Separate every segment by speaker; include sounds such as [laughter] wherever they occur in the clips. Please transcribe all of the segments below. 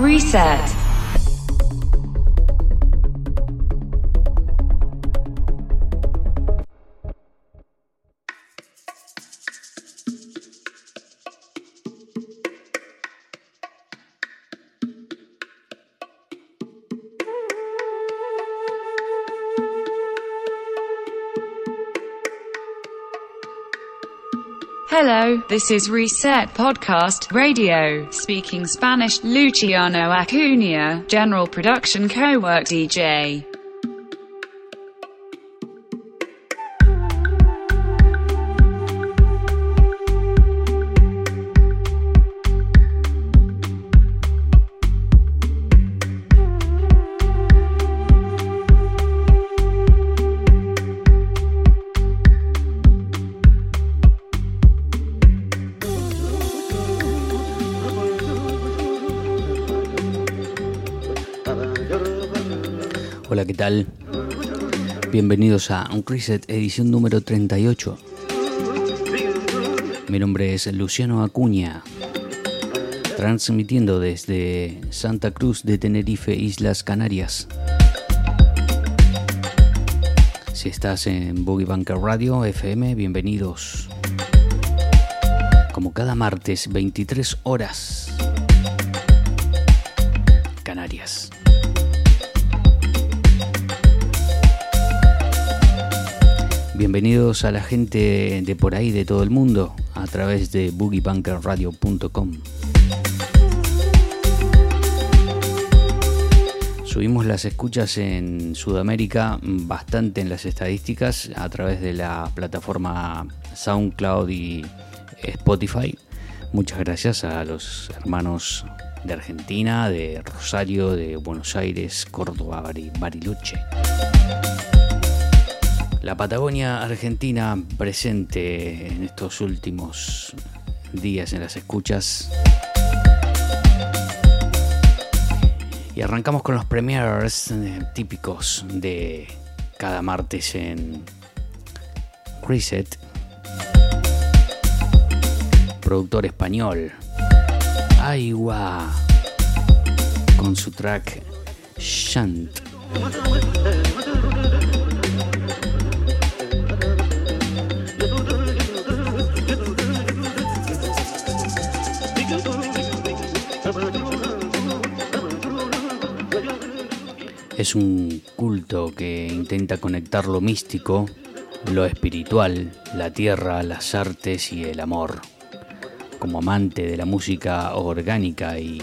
Speaker 1: Reset. This is Reset Podcast Radio, speaking Spanish, Luciano Acuna, General Production Co-work DJ.
Speaker 2: Bienvenidos a un Reset edición número 38. Mi nombre es Luciano Acuña, transmitiendo desde Santa Cruz de Tenerife, Islas Canarias. Si estás en Boogie Radio FM, bienvenidos. Como cada martes, 23 horas. Bienvenidos a la gente de por ahí, de todo el mundo, a través de boogiebunkerradio.com. Subimos las escuchas en Sudamérica bastante en las estadísticas a través de la plataforma SoundCloud y Spotify. Muchas gracias a los hermanos de Argentina, de Rosario, de Buenos Aires, Córdoba, Bariloche. La Patagonia Argentina presente en estos últimos días en las escuchas. Y arrancamos con los premiers eh, típicos de cada martes en Reset. Productor español. Aiwa. Con su track Shant. Es un culto que intenta conectar lo místico, lo espiritual, la tierra, las artes y el amor. Como amante de la música orgánica y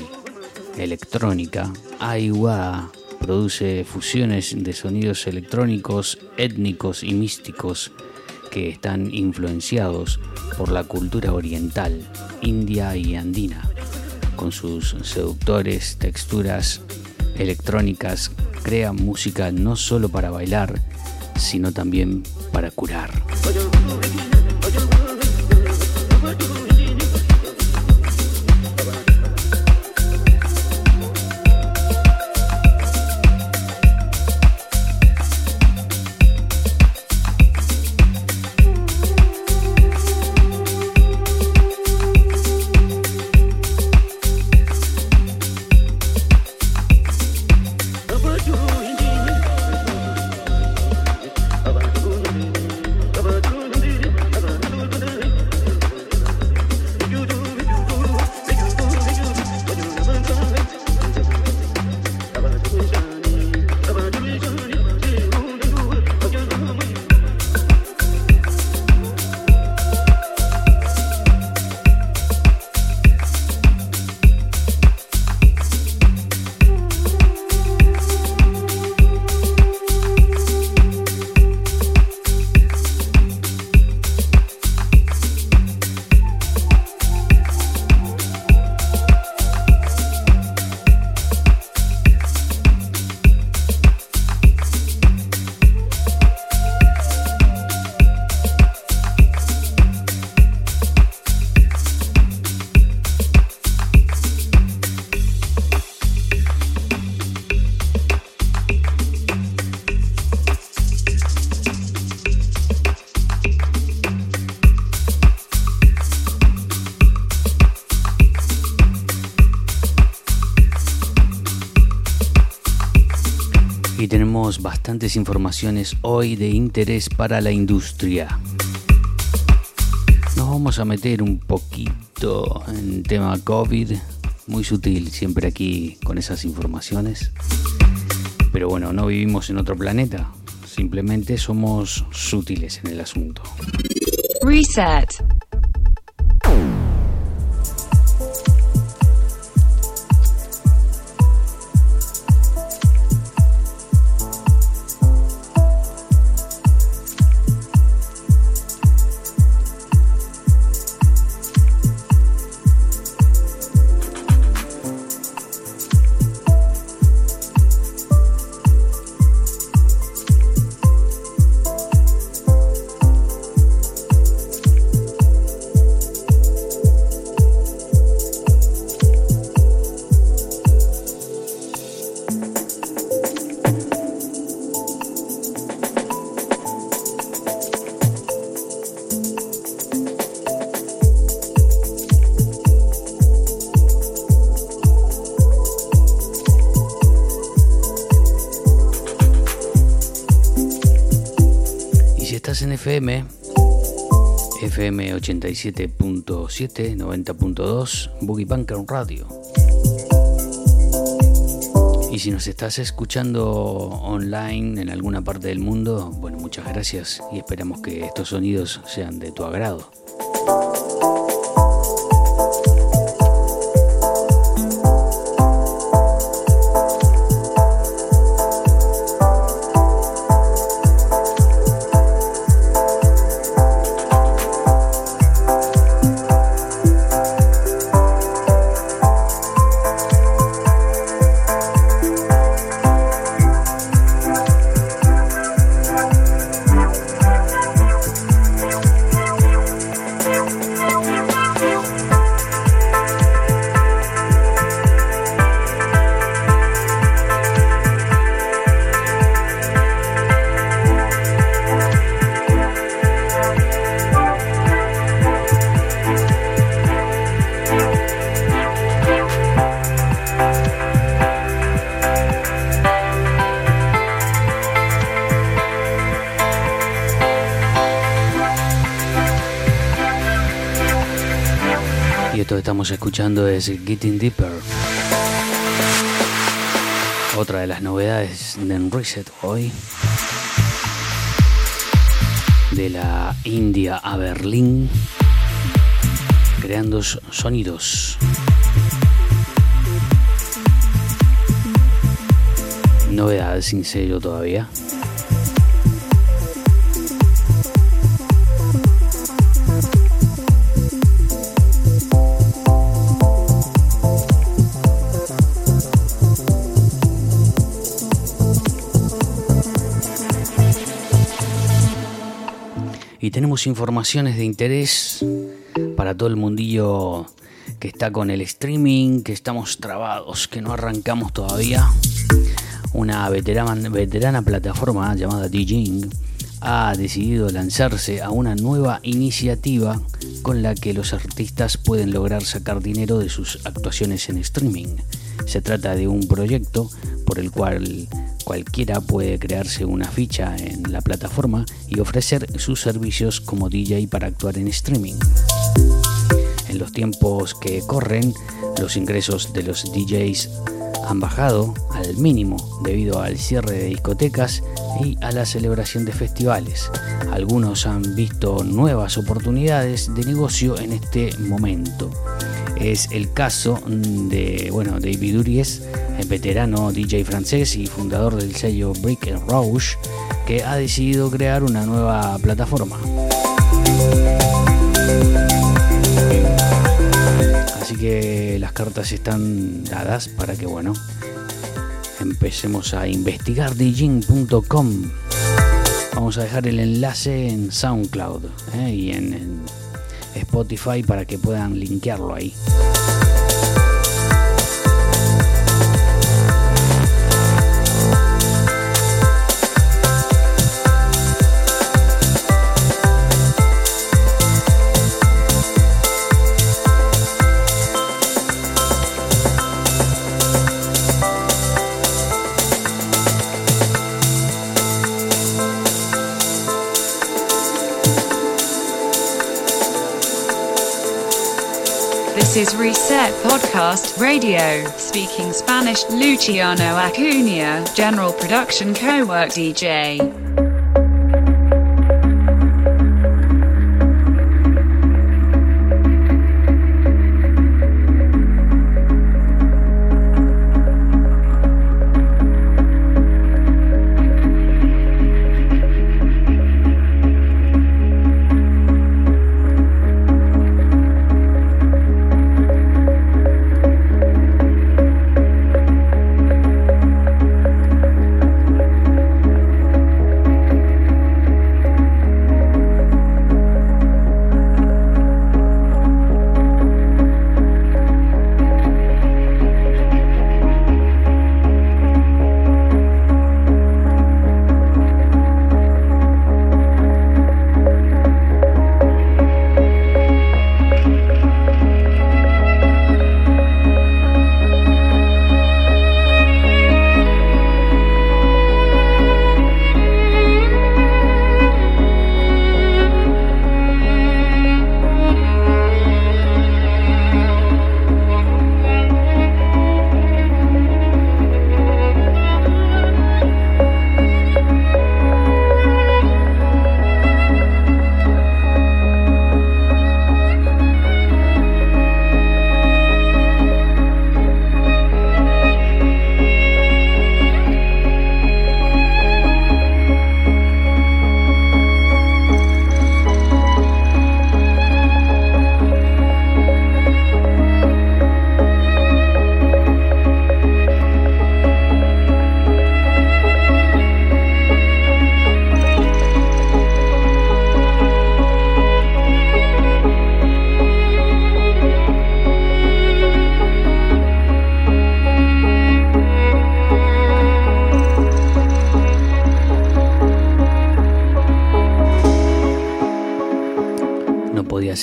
Speaker 2: electrónica, Aiwa produce fusiones de sonidos electrónicos, étnicos y místicos que están influenciados por la cultura oriental, india y andina, con sus seductores texturas electrónicas crea música no solo para bailar, sino también para curar. Bastantes informaciones hoy de interés para la industria. Nos vamos a meter un poquito en tema COVID, muy sutil siempre aquí con esas informaciones. Pero bueno, no vivimos en otro planeta, simplemente somos sutiles en el asunto. Reset. FM, FM 87.7, 90.2, Boogie Bunker Radio. Y si nos estás escuchando online en alguna parte del mundo, bueno, muchas gracias y esperamos que estos sonidos sean de tu agrado. Escuchando es Getting Deeper. Otra de las novedades de Reset hoy. De la India a Berlín. Creando sonidos. Novedades sin sello todavía. Tenemos informaciones de interés para todo el mundillo que está con el streaming, que estamos trabados, que no arrancamos todavía. Una veterana, veterana plataforma llamada DJing ha decidido lanzarse a una nueva iniciativa con la que los artistas pueden lograr sacar dinero de sus actuaciones en streaming. Se trata de un proyecto por el cual Cualquiera puede crearse una ficha en la plataforma y ofrecer sus servicios como DJ para actuar en streaming. En los tiempos que corren, los ingresos de los DJs han bajado al mínimo debido al cierre de discotecas y a la celebración de festivales. Algunos han visto nuevas oportunidades de negocio en este momento. Es el caso de bueno, David Uries, el veterano DJ francés y fundador del sello Brick Rouge, que ha decidido crear una nueva plataforma. Así que las cartas están dadas para que bueno, empecemos a investigar DJing.com. Vamos a dejar el enlace en SoundCloud ¿eh? y en Spotify para que puedan linkearlo ahí.
Speaker 1: Is Reset Podcast Radio, speaking Spanish. Luciano Acuna, General Production Co-work DJ.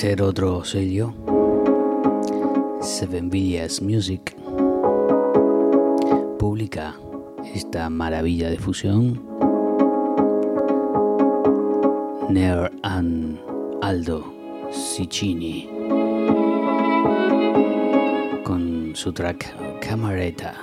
Speaker 2: Otro sello, Seven Villas Music, publica esta maravilla de fusión. Ner and Aldo Ciccini con su track Camareta.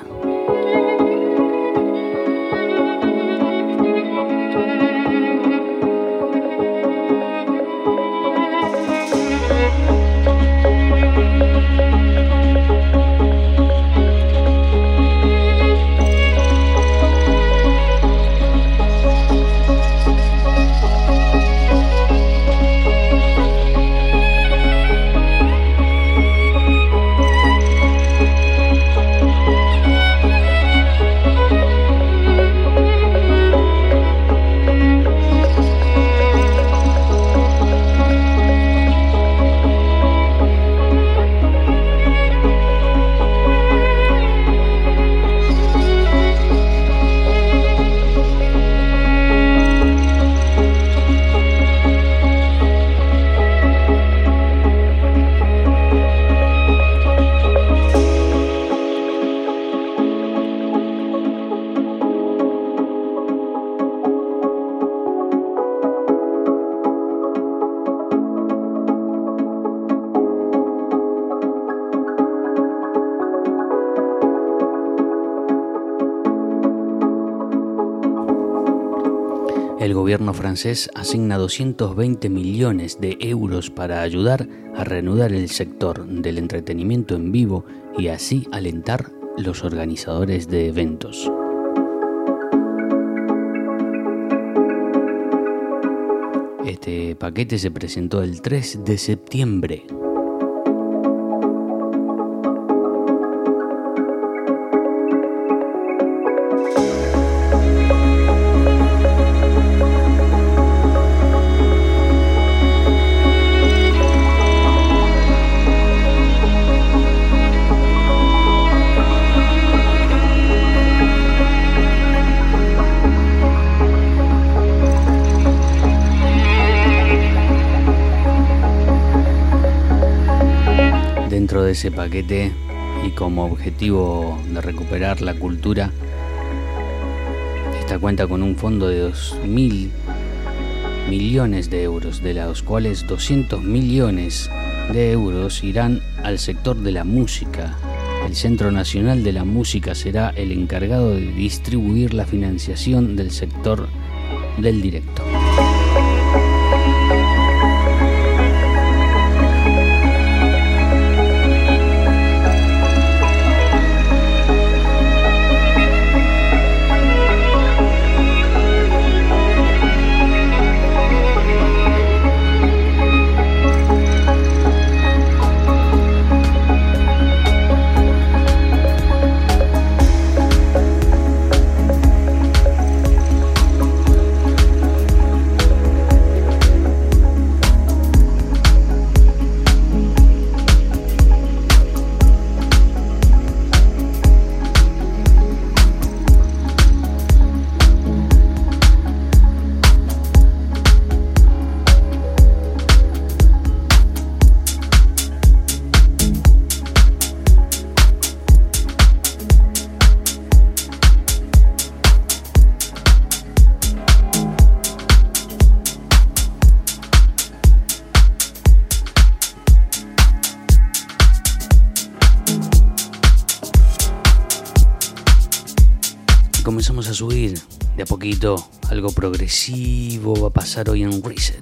Speaker 2: Francés asigna 220 millones de euros para ayudar a reanudar el sector del entretenimiento en vivo y así alentar los organizadores de eventos. Este paquete se presentó el 3 de septiembre ese paquete y como objetivo de recuperar la cultura, esta cuenta con un fondo de 2.000 millones de euros, de los cuales 200 millones de euros irán al sector de la música. El Centro Nacional de la Música será el encargado de distribuir la financiación del sector del directo. Va a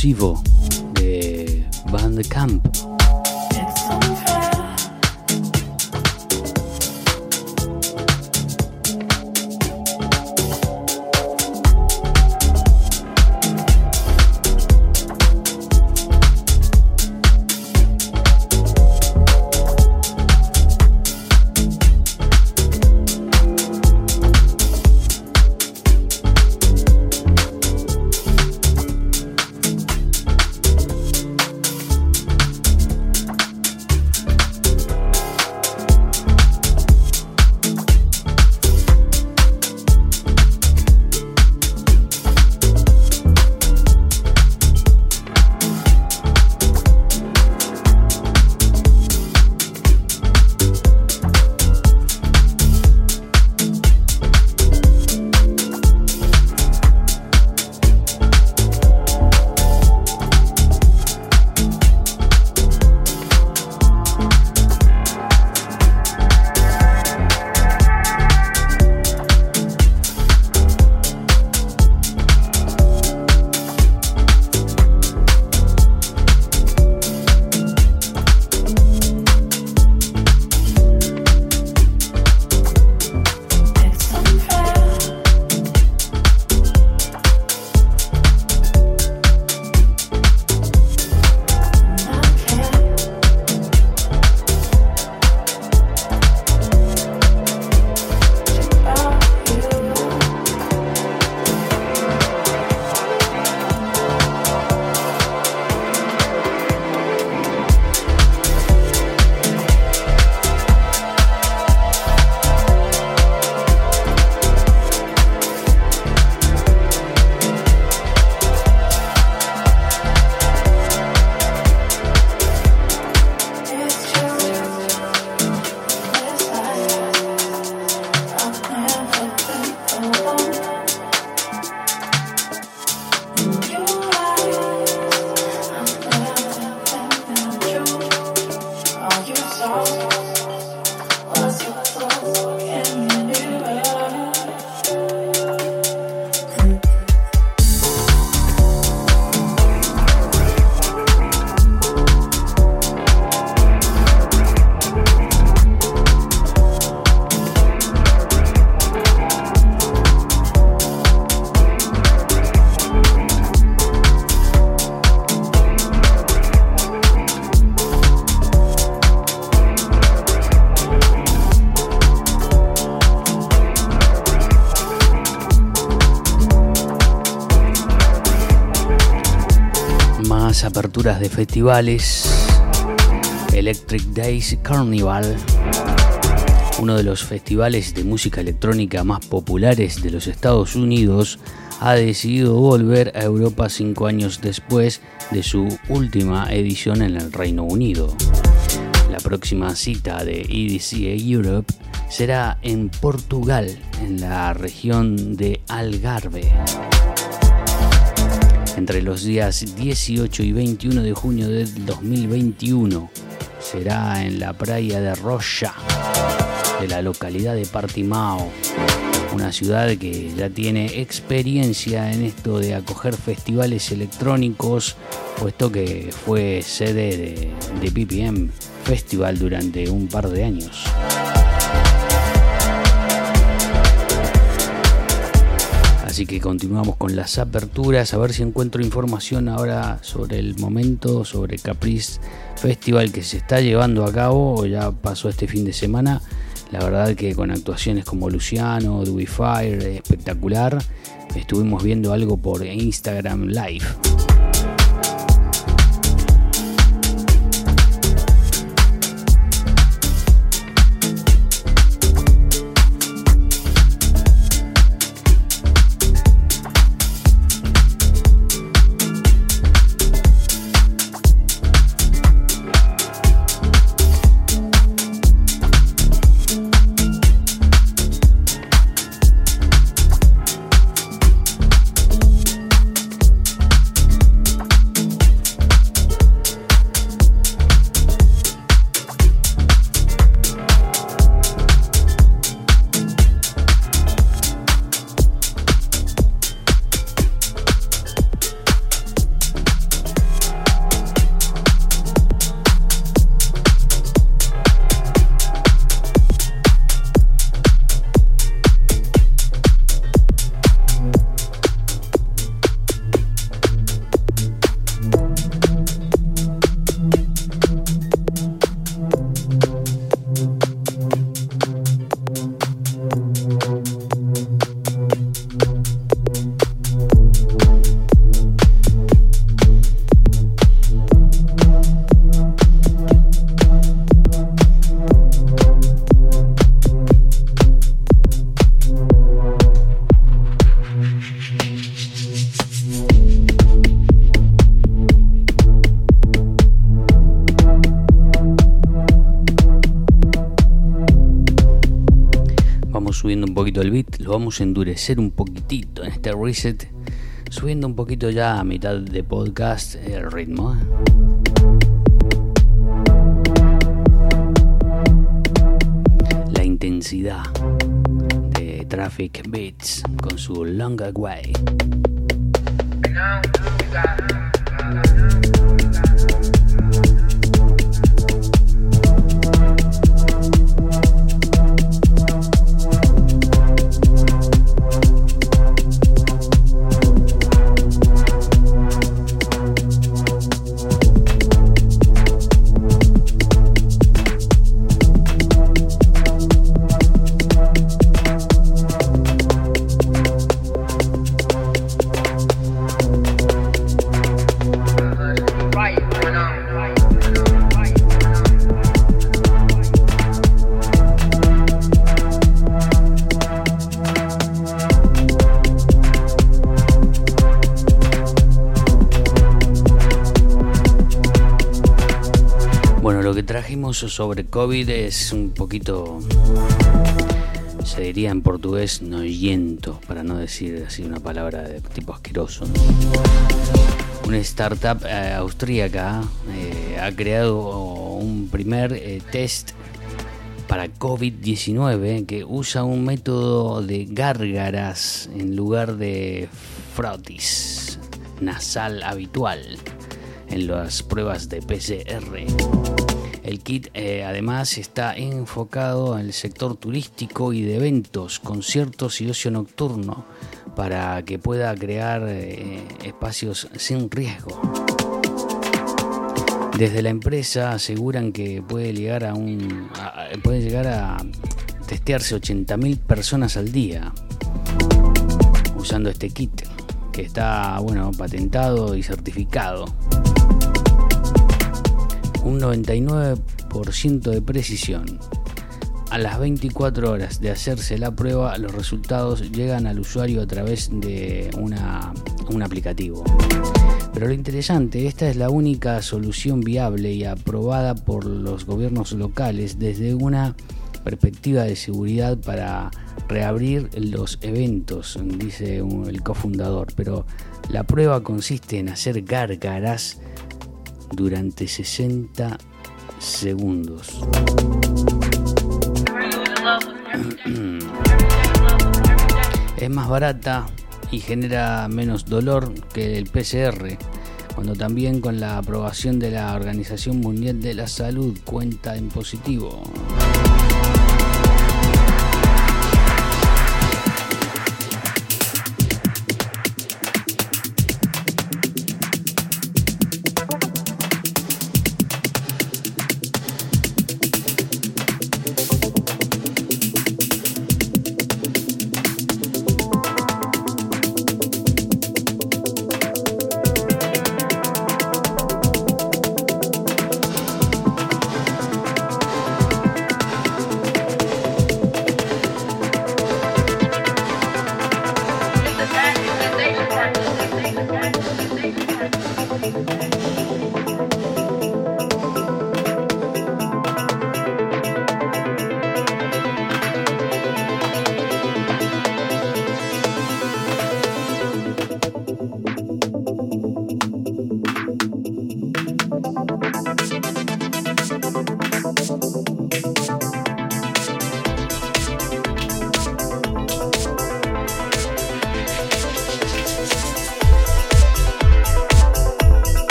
Speaker 2: pasar hoy en Reset. de Camp. Electric Days Carnival, uno de los festivales de música electrónica más populares de los Estados Unidos, ha decidido volver a Europa cinco años después de su última edición en el Reino Unido. La próxima cita de EDC Europe será en Portugal, en la región de Algarve entre los días 18 y 21 de junio del 2021. Será en la playa de Rocha, de la localidad de Partimao, una ciudad que ya tiene experiencia en esto de acoger festivales electrónicos, puesto que fue sede de, de Festival durante un par de años. Así que continuamos con las aperturas, a ver si encuentro información ahora sobre el momento, sobre Caprice Festival que se está llevando a cabo ya pasó este fin de semana. La verdad que con actuaciones como Luciano, Dewey Fire, espectacular. Estuvimos viendo algo por Instagram Live. El beat, lo vamos a endurecer un poquitito en este reset, subiendo un poquito ya a mitad de podcast el ritmo. ¿eh? La intensidad de Traffic Beats con su Long Way. Sobre COVID es un poquito, se diría en portugués, noyento, para no decir así una palabra de tipo asqueroso. Una startup eh, austríaca eh, ha creado un primer eh, test para COVID-19 que usa un método de gárgaras en lugar de frotis nasal habitual en las pruebas de PCR. El kit eh, además está enfocado en el sector turístico y de eventos, conciertos y ocio nocturno para que pueda crear eh, espacios sin riesgo. Desde la empresa aseguran que puede llegar a un puede llegar a testearse 80.000 personas al día usando este kit que está bueno, patentado y certificado. Un 99% de precisión. A las 24 horas de hacerse la prueba, los resultados llegan al usuario a través de una, un aplicativo. Pero lo interesante, esta es la única solución viable y aprobada por los gobiernos locales desde una perspectiva de seguridad para reabrir los eventos, dice el cofundador. Pero la prueba consiste en hacer gárgaras durante 60 segundos. [clears throat] Es más barata y genera menos dolor que el PCR, cuando también con la aprobación de la Organización Mundial de la Salud cuenta en positivo.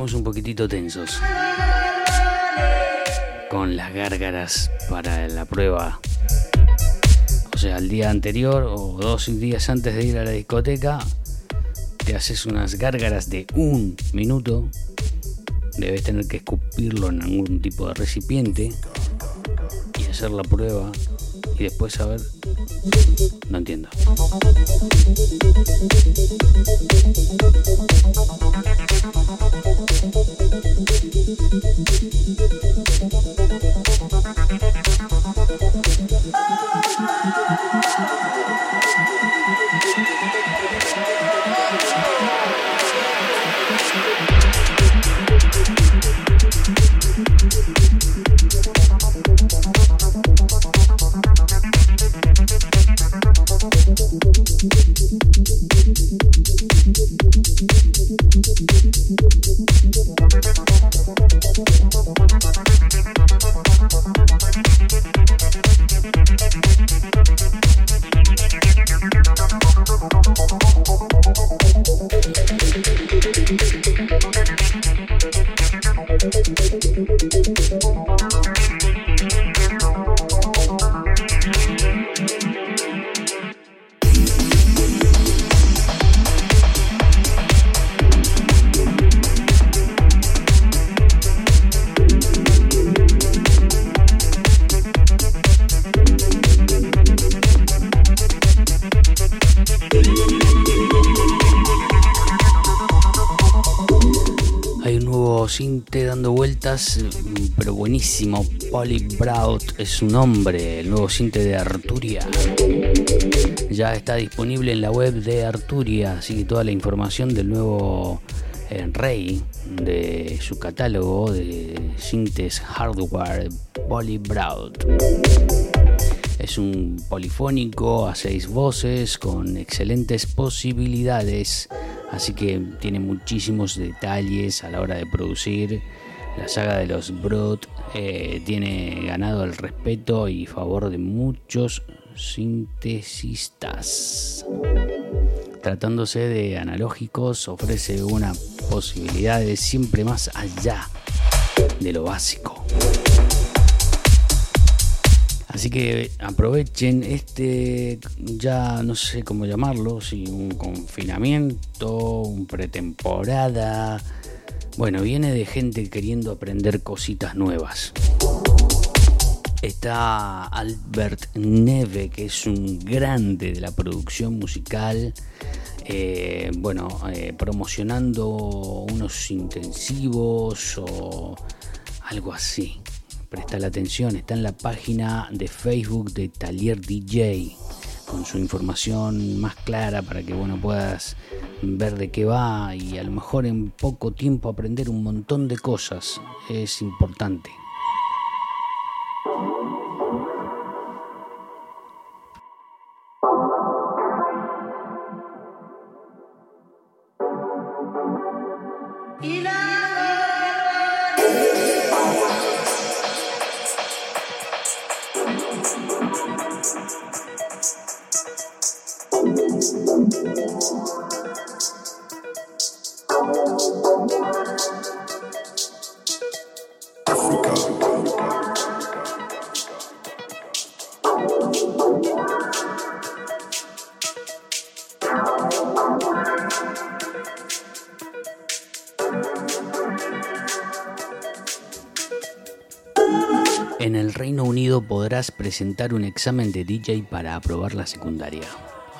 Speaker 2: Un poquitito tensos con las gárgaras para la prueba. O sea, el día anterior o dos días antes de ir a la discoteca, te haces unas gárgaras de un minuto. Debes tener que escupirlo en algún tipo de recipiente y hacer la prueba y después saber. No entiendo. Buenísimo. Polly es su nombre, el nuevo cinte de Arturia. Ya está disponible en la web de Arturia, así que toda la información del nuevo eh, rey de su catálogo de cintes hardware, Polly Braut. Es un polifónico a seis voces con excelentes posibilidades Así que tiene muchísimos detalles a la hora de producir. La saga de los Brood eh, tiene ganado el respeto y favor de muchos sintesistas. Tratándose de analógicos, ofrece una posibilidad de siempre más allá de lo básico. Así que aprovechen este, ya no sé cómo llamarlo, si un confinamiento, un pretemporada. Bueno, viene de gente queriendo aprender cositas nuevas. Está Albert Neve, que es un grande de la producción musical. Eh, bueno, eh, promocionando unos intensivos o algo así. Presta la atención, está en la página de Facebook de Talier DJ con su información más clara para que bueno puedas ver de qué va y a lo mejor en poco tiempo aprender un montón de cosas. Es importante. Presentar un examen de DJ para aprobar la secundaria.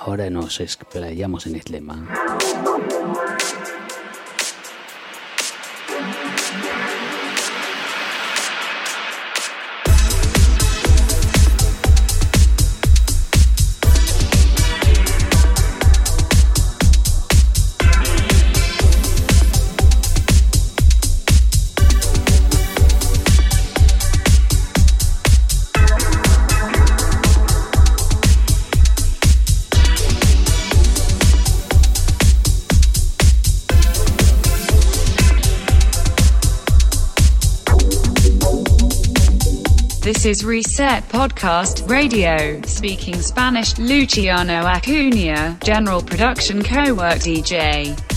Speaker 2: Ahora nos explayamos en este lema.
Speaker 1: This is Reset Podcast Radio, speaking Spanish. Luciano Acuna, General Production Co-work DJ.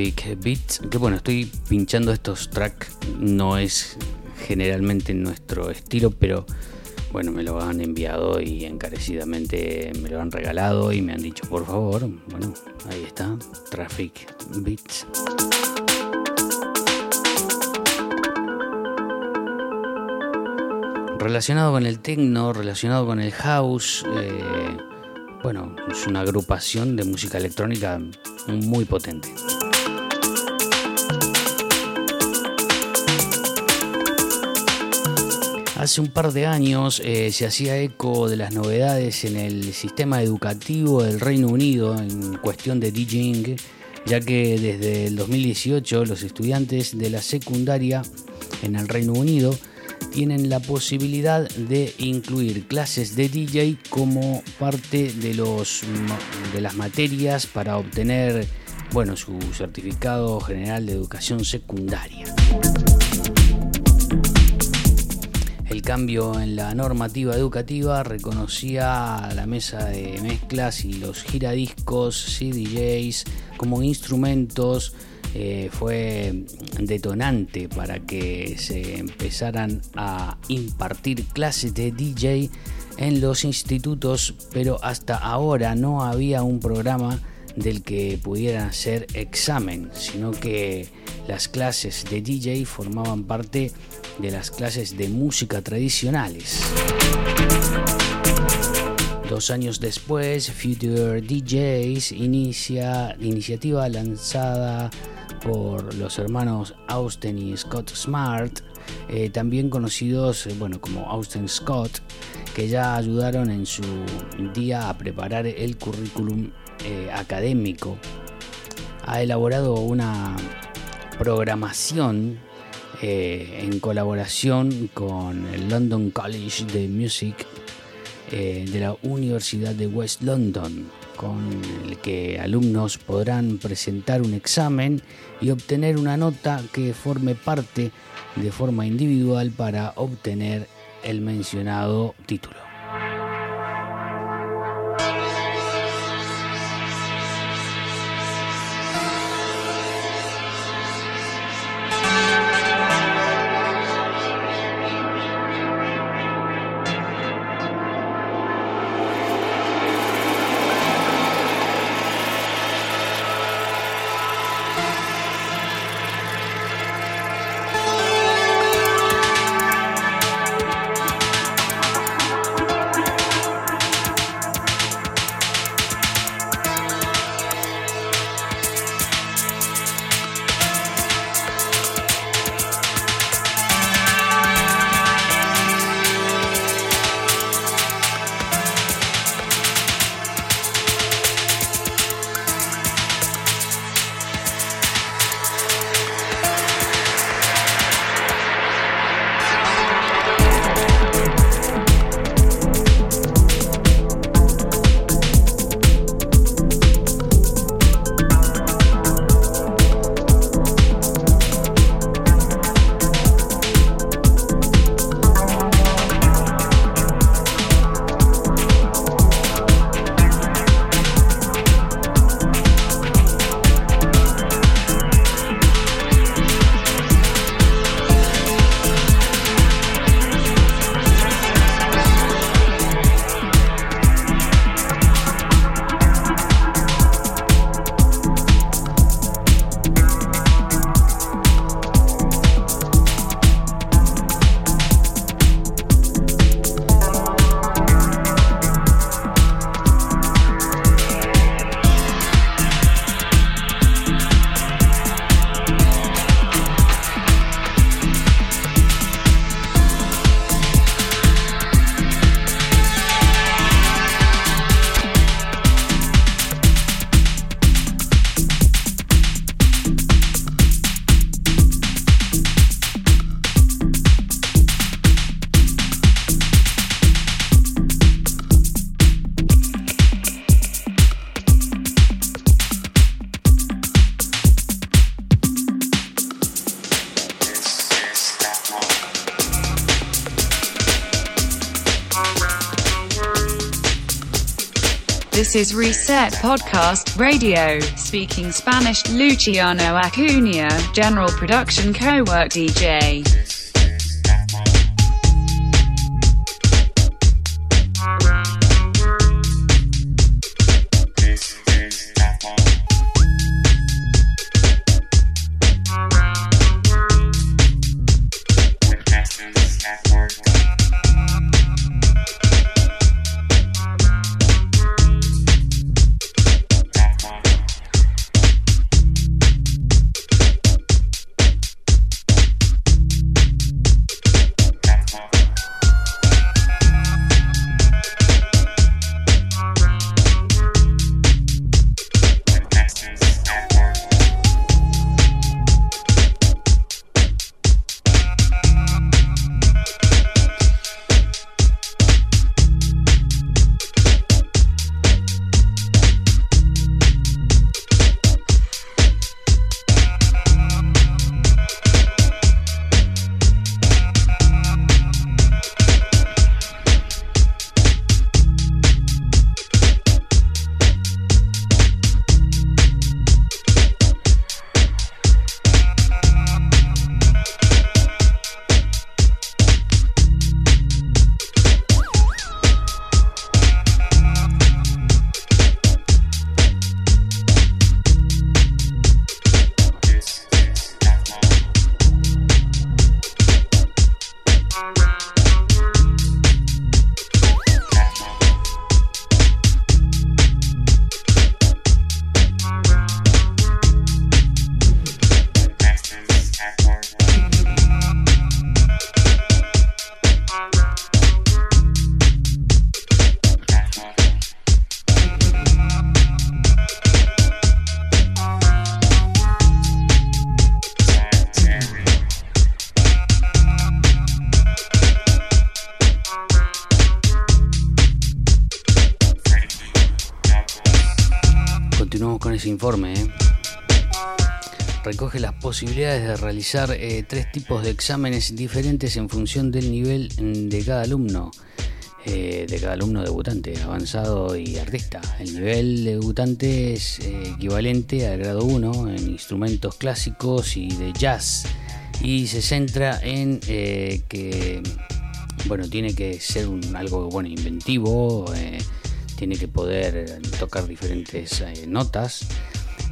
Speaker 2: Traffic Beats. Que bueno, estoy pinchando estos tracks, no es generalmente nuestro estilo, pero bueno, me lo han enviado y encarecidamente me lo han regalado y me han dicho, por favor, bueno, ahí está, Traffic Beats. Relacionado con el techno, relacionado con el house, eh, bueno, es una agrupación de música electrónica muy potente. Hace un par de años eh, se hacía eco de las novedades en el sistema educativo del Reino Unido en cuestión de DJing, ya que desde el 2018 los estudiantes de la secundaria en el Reino Unido tienen la posibilidad de incluir clases de DJ como parte de, los, de las materias para obtener bueno, su certificado general de educación secundaria. El cambio en la normativa educativa reconocía la mesa de mezclas y los giradiscos, CDJs como instrumentos. Eh, fue detonante para que se empezaran a impartir clases de DJ en los institutos, pero hasta ahora no había un programa del que pudieran hacer examen, sino que las clases de DJ formaban parte de las clases de música tradicionales. Dos años después, Future DJs inicia iniciativa lanzada por los hermanos Austin y Scott Smart, eh, también conocidos eh, bueno, como Austin Scott, que ya ayudaron en su día a preparar el currículum eh, académico. Ha elaborado una programación en colaboración con el London College de Music de la Universidad de West London con el que alumnos podrán presentar un examen y obtener una nota que forme parte de forma individual para obtener el mencionado título.
Speaker 1: This is Reset Podcast Radio, speaking Spanish. Luciano Acuna, General Production Co-work DJ.
Speaker 2: Posibilidades de realizar eh, tres tipos de exámenes diferentes en función del nivel de cada alumno. Eh, de cada alumno debutante, avanzado y artista. El nivel debutante es equivalente al grado 1 en instrumentos clásicos y de jazz y se centra en que bueno tiene que ser algo bueno inventivo tiene que poder tocar diferentes eh, notas.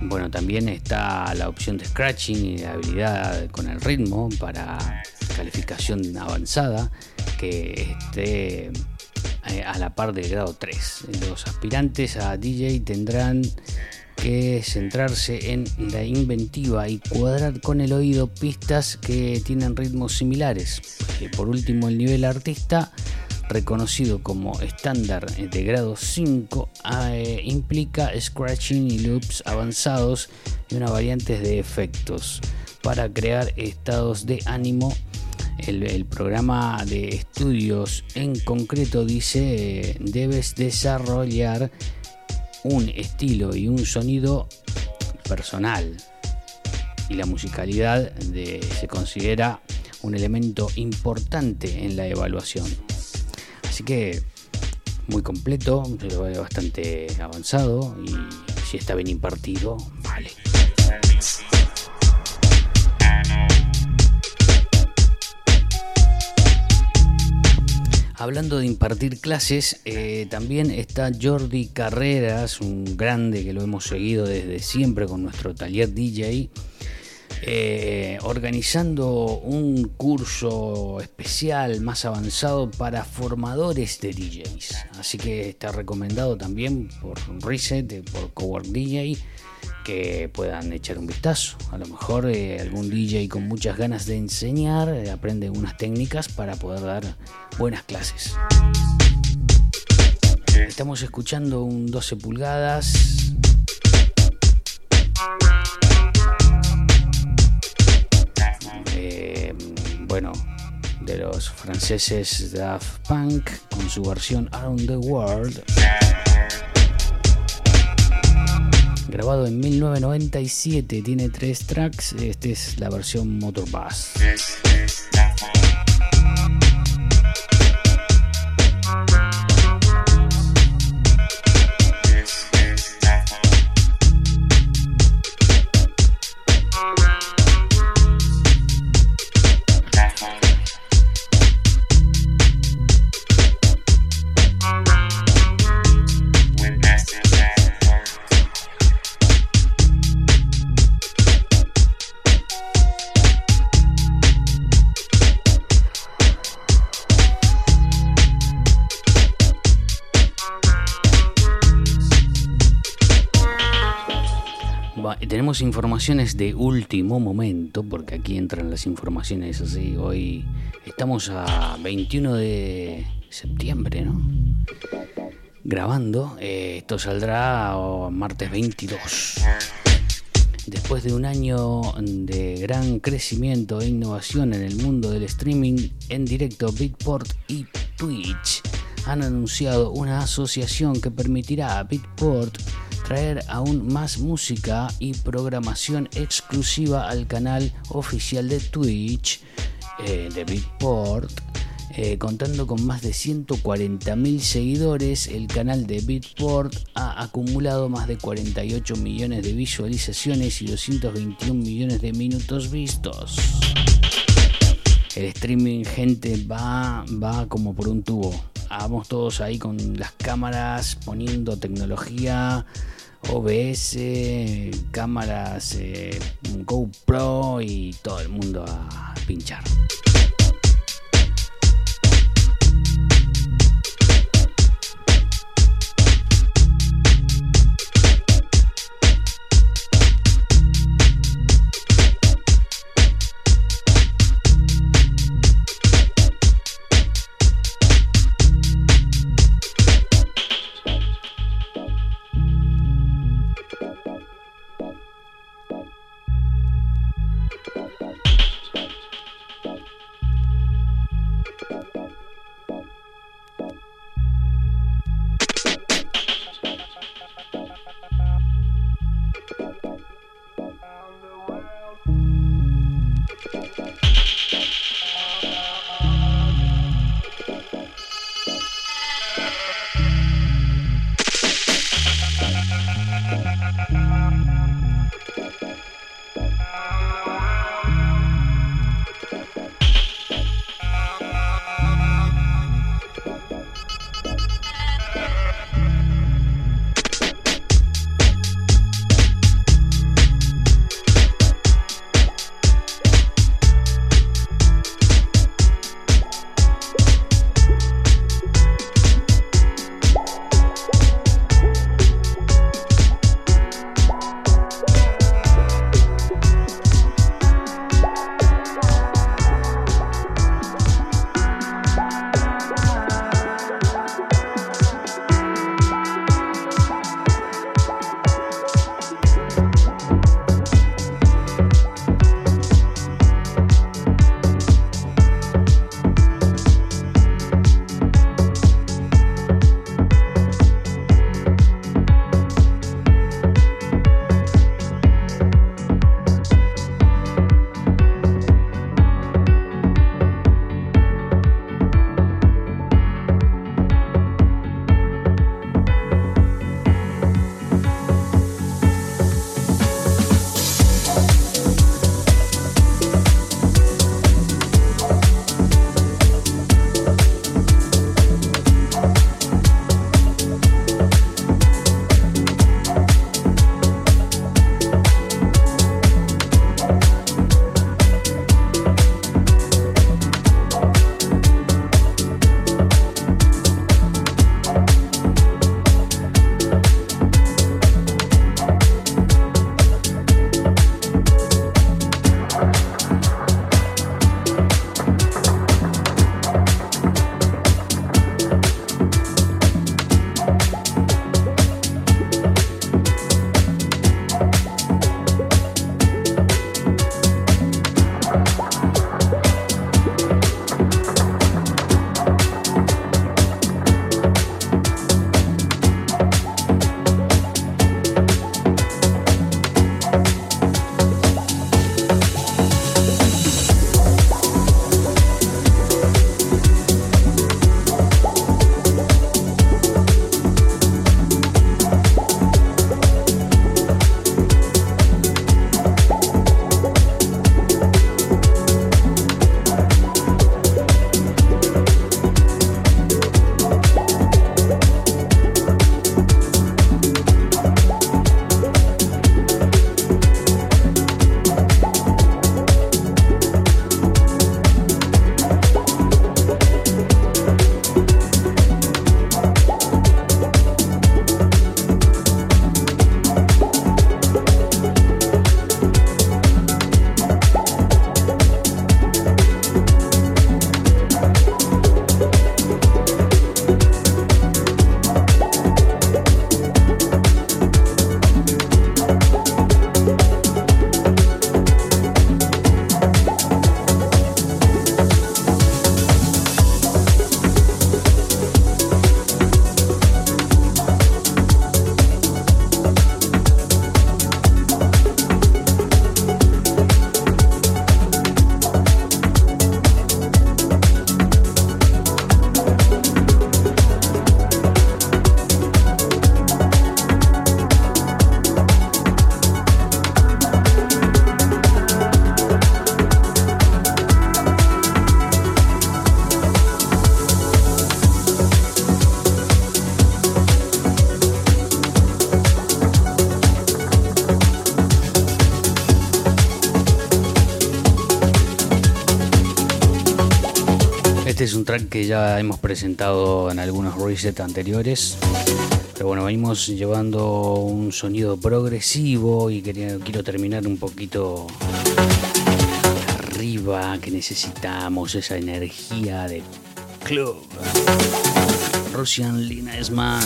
Speaker 2: Bueno, también está la opción de scratching y la habilidad con el ritmo para calificación avanzada que esté eh, a la par del grado 3. Los aspirantes a DJ tendrán que centrarse en la inventiva y cuadrar con el oído pistas que tienen ritmos similares. Y por último, el nivel artista reconocido como estándar de grado 5, eh, implica scratching y loops avanzados y una variante de efectos para crear estados de ánimo. El, programa de estudios en concreto dice debes desarrollar un estilo y un sonido personal y la musicalidad se considera un elemento importante en la evaluación. Así que muy completo, bastante avanzado y si está bien impartido, vale. Hablando de impartir clases, eh, también está Jordi Carreras, un grande que lo hemos seguido desde siempre con nuestro taller DJ eh, organizando un curso especial más avanzado para formadores de DJs. Así que está recomendado también por Reset, por Cowork DJ, que puedan echar un vistazo. A lo mejor eh, algún DJ con muchas ganas de enseñar eh, aprende unas técnicas para poder dar buenas clases. Estamos escuchando un 12 pulgadas bueno, de los franceses Daft Punk con su versión Around the World. Grabado en 1997, tiene tres tracks. Esta es la versión Motorbus. Tenemos informaciones de último momento, porque aquí entran las informaciones así. Hoy estamos a 21 de septiembre, ¿no? Grabando. Eh, esto saldrá martes 22. Después de un año de gran crecimiento e innovación en el mundo del streaming en directo, Bitport y Twitch han anunciado una asociación que permitirá a Bitport traer aún más música y programación exclusiva al canal oficial de Twitch eh, de Beatport. Eh, contando con más de 140.000 seguidores, el canal de Beatport ha acumulado más de 48 millones de visualizaciones y 221 millones de minutos vistos. El streaming, gente, va, va como por un tubo. Vamos todos ahí con las cámaras, poniendo tecnología OBS, cámaras eh, GoPro y todo el mundo a pinchar. Ya hemos presentado en algunos resets anteriores. Pero bueno, venimos llevando un sonido progresivo y quería, quiero terminar un poquito arriba, que necesitamos esa energía de club. Russian Lina Esman.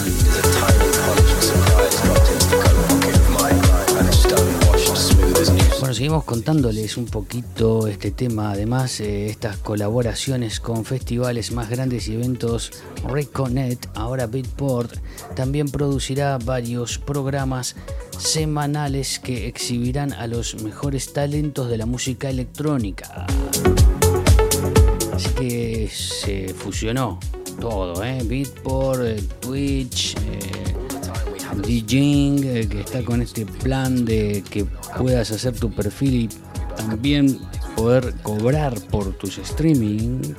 Speaker 2: Bueno, seguimos contándoles un poquito este tema. Además, eh, estas colaboraciones con festivales más grandes y eventos Reconet, ahora Beatport, también producirá varios programas semanales que exhibirán a los mejores talentos de la música electrónica. Así que se fusionó todo, ¿eh? Beatport, eh, Twitch, eh, DJing, eh, que está con este plan de que puedas hacer tu perfil y también poder cobrar por tus streamings.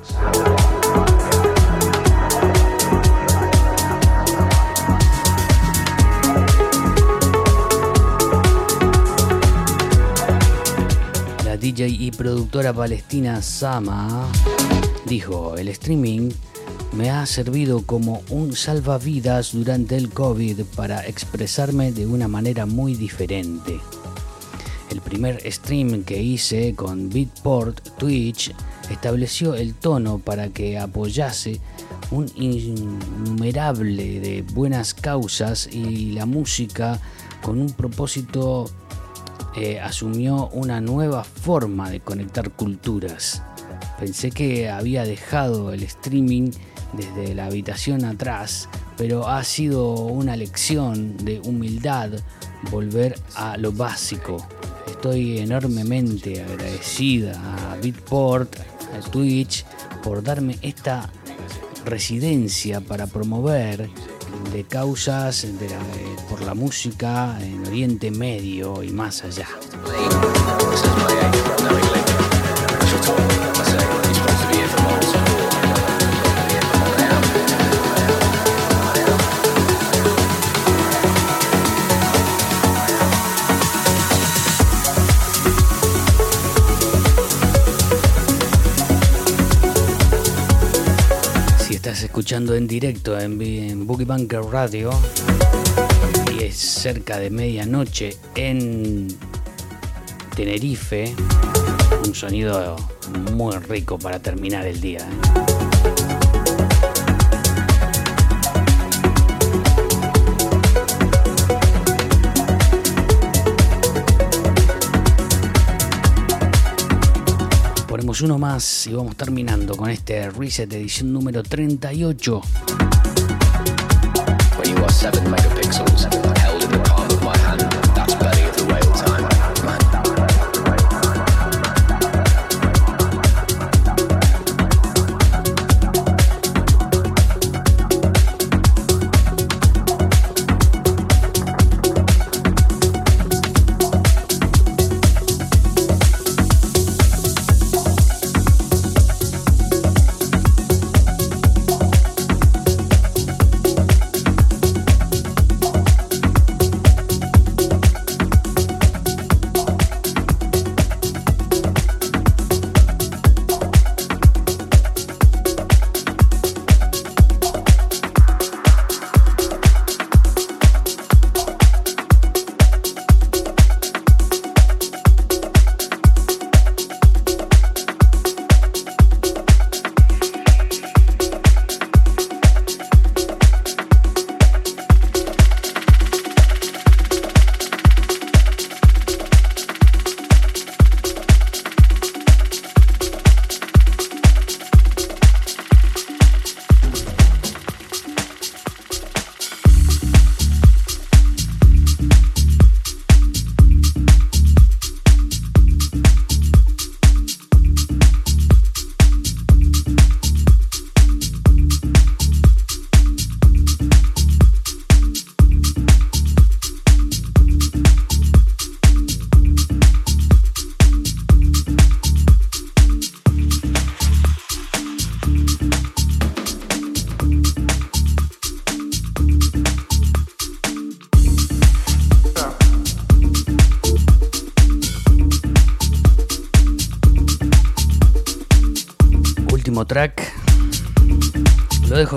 Speaker 2: La DJ y productora palestina Sama dijo, el streaming me ha servido como un salvavidas durante el COVID para expresarme de una manera muy diferente. El primer stream que hice con Beatport Twitch estableció el tono para que apoyase un innumerable de buenas causas y la música con un propósito eh, asumió una nueva forma de conectar culturas. Pensé que había dejado el streaming desde la habitación atrás, pero ha sido una lección de humildad volver a lo básico. Estoy enormemente agradecida a Bitport, a Twitch, por darme esta residencia para promover de causas por la música en Oriente Medio y más allá. En directo en, en Boogie Bunker Radio y es cerca de medianoche en Tenerife. Un sonido muy rico para terminar el día. ¿eh? Uno más y vamos terminando con este reset edición número 38. track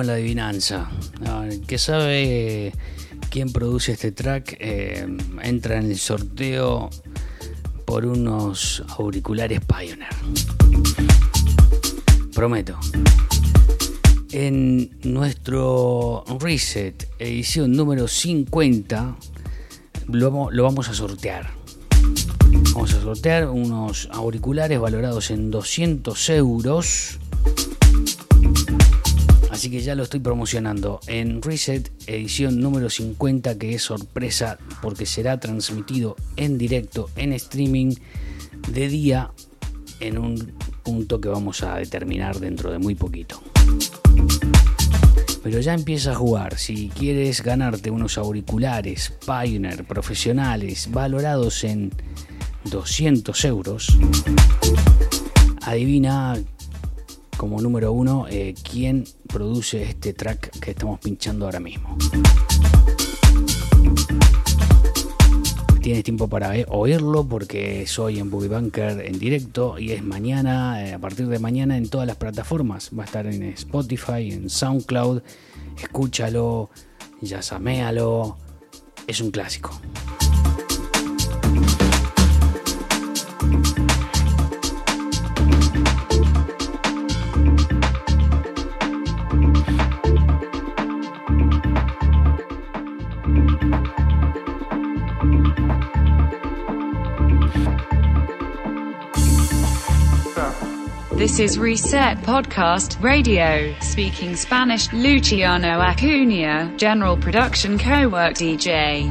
Speaker 2: la adivinanza. Que sabe quién produce este track eh, entra en el sorteo por unos auriculares Pioneer. Prometo. En nuestro reset, edición número 50, lo, lo vamos a sortear. Vamos a sortear unos auriculares valorados en 200 euros. Así que ya lo estoy promocionando en Reset, edición número 50, que es sorpresa porque será transmitido en directo, en streaming, de día, en un punto que vamos a determinar dentro de muy poquito. Pero ya empieza a jugar. Si quieres ganarte unos auriculares Pioneer profesionales valorados en 200 euros, adivina como número uno eh, quién produce este track que estamos pinchando ahora mismo. Tienes tiempo para oírlo porque soy en Boogie Bunker en directo y es mañana, eh, a partir de mañana en todas las plataformas. Va a estar en Spotify, en SoundCloud. Escúchalo, ya saméalo. Es un clásico.
Speaker 1: This is Reset Podcast Radio, speaking Spanish. Luciano Acuna, General Production Co-work DJ.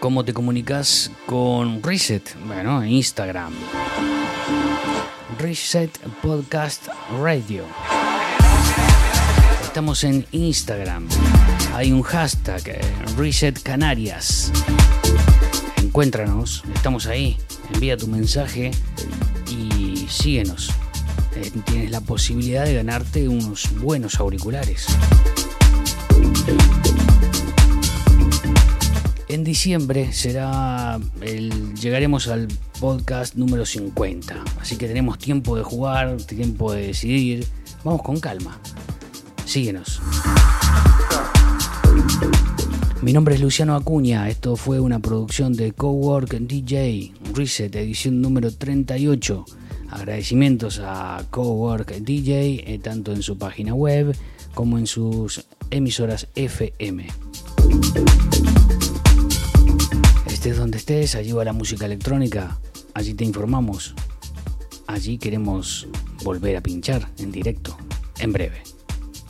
Speaker 2: ¿Cómo te comunicas con Reset? Bueno, en Instagram. Reset Podcast Radio. Estamos en Instagram. Hay un hashtag, eh, Reset Canarias. Encuéntranos, estamos ahí. Envía tu mensaje y síguenos. Eh, tienes la posibilidad de ganarte unos buenos auriculares. En diciembre será el, llegaremos al podcast número 50, así que tenemos tiempo de jugar, tiempo de decidir. Vamos con calma. Síguenos. Mi nombre es Luciano Acuña, esto fue una producción de Cowork DJ Reset, edición número 38. Agradecimientos a Cowork DJ, eh, tanto en su página web como en sus emisoras FM. Estés donde estés, allí va la música electrónica, allí te informamos, allí queremos volver a pinchar en directo, en breve.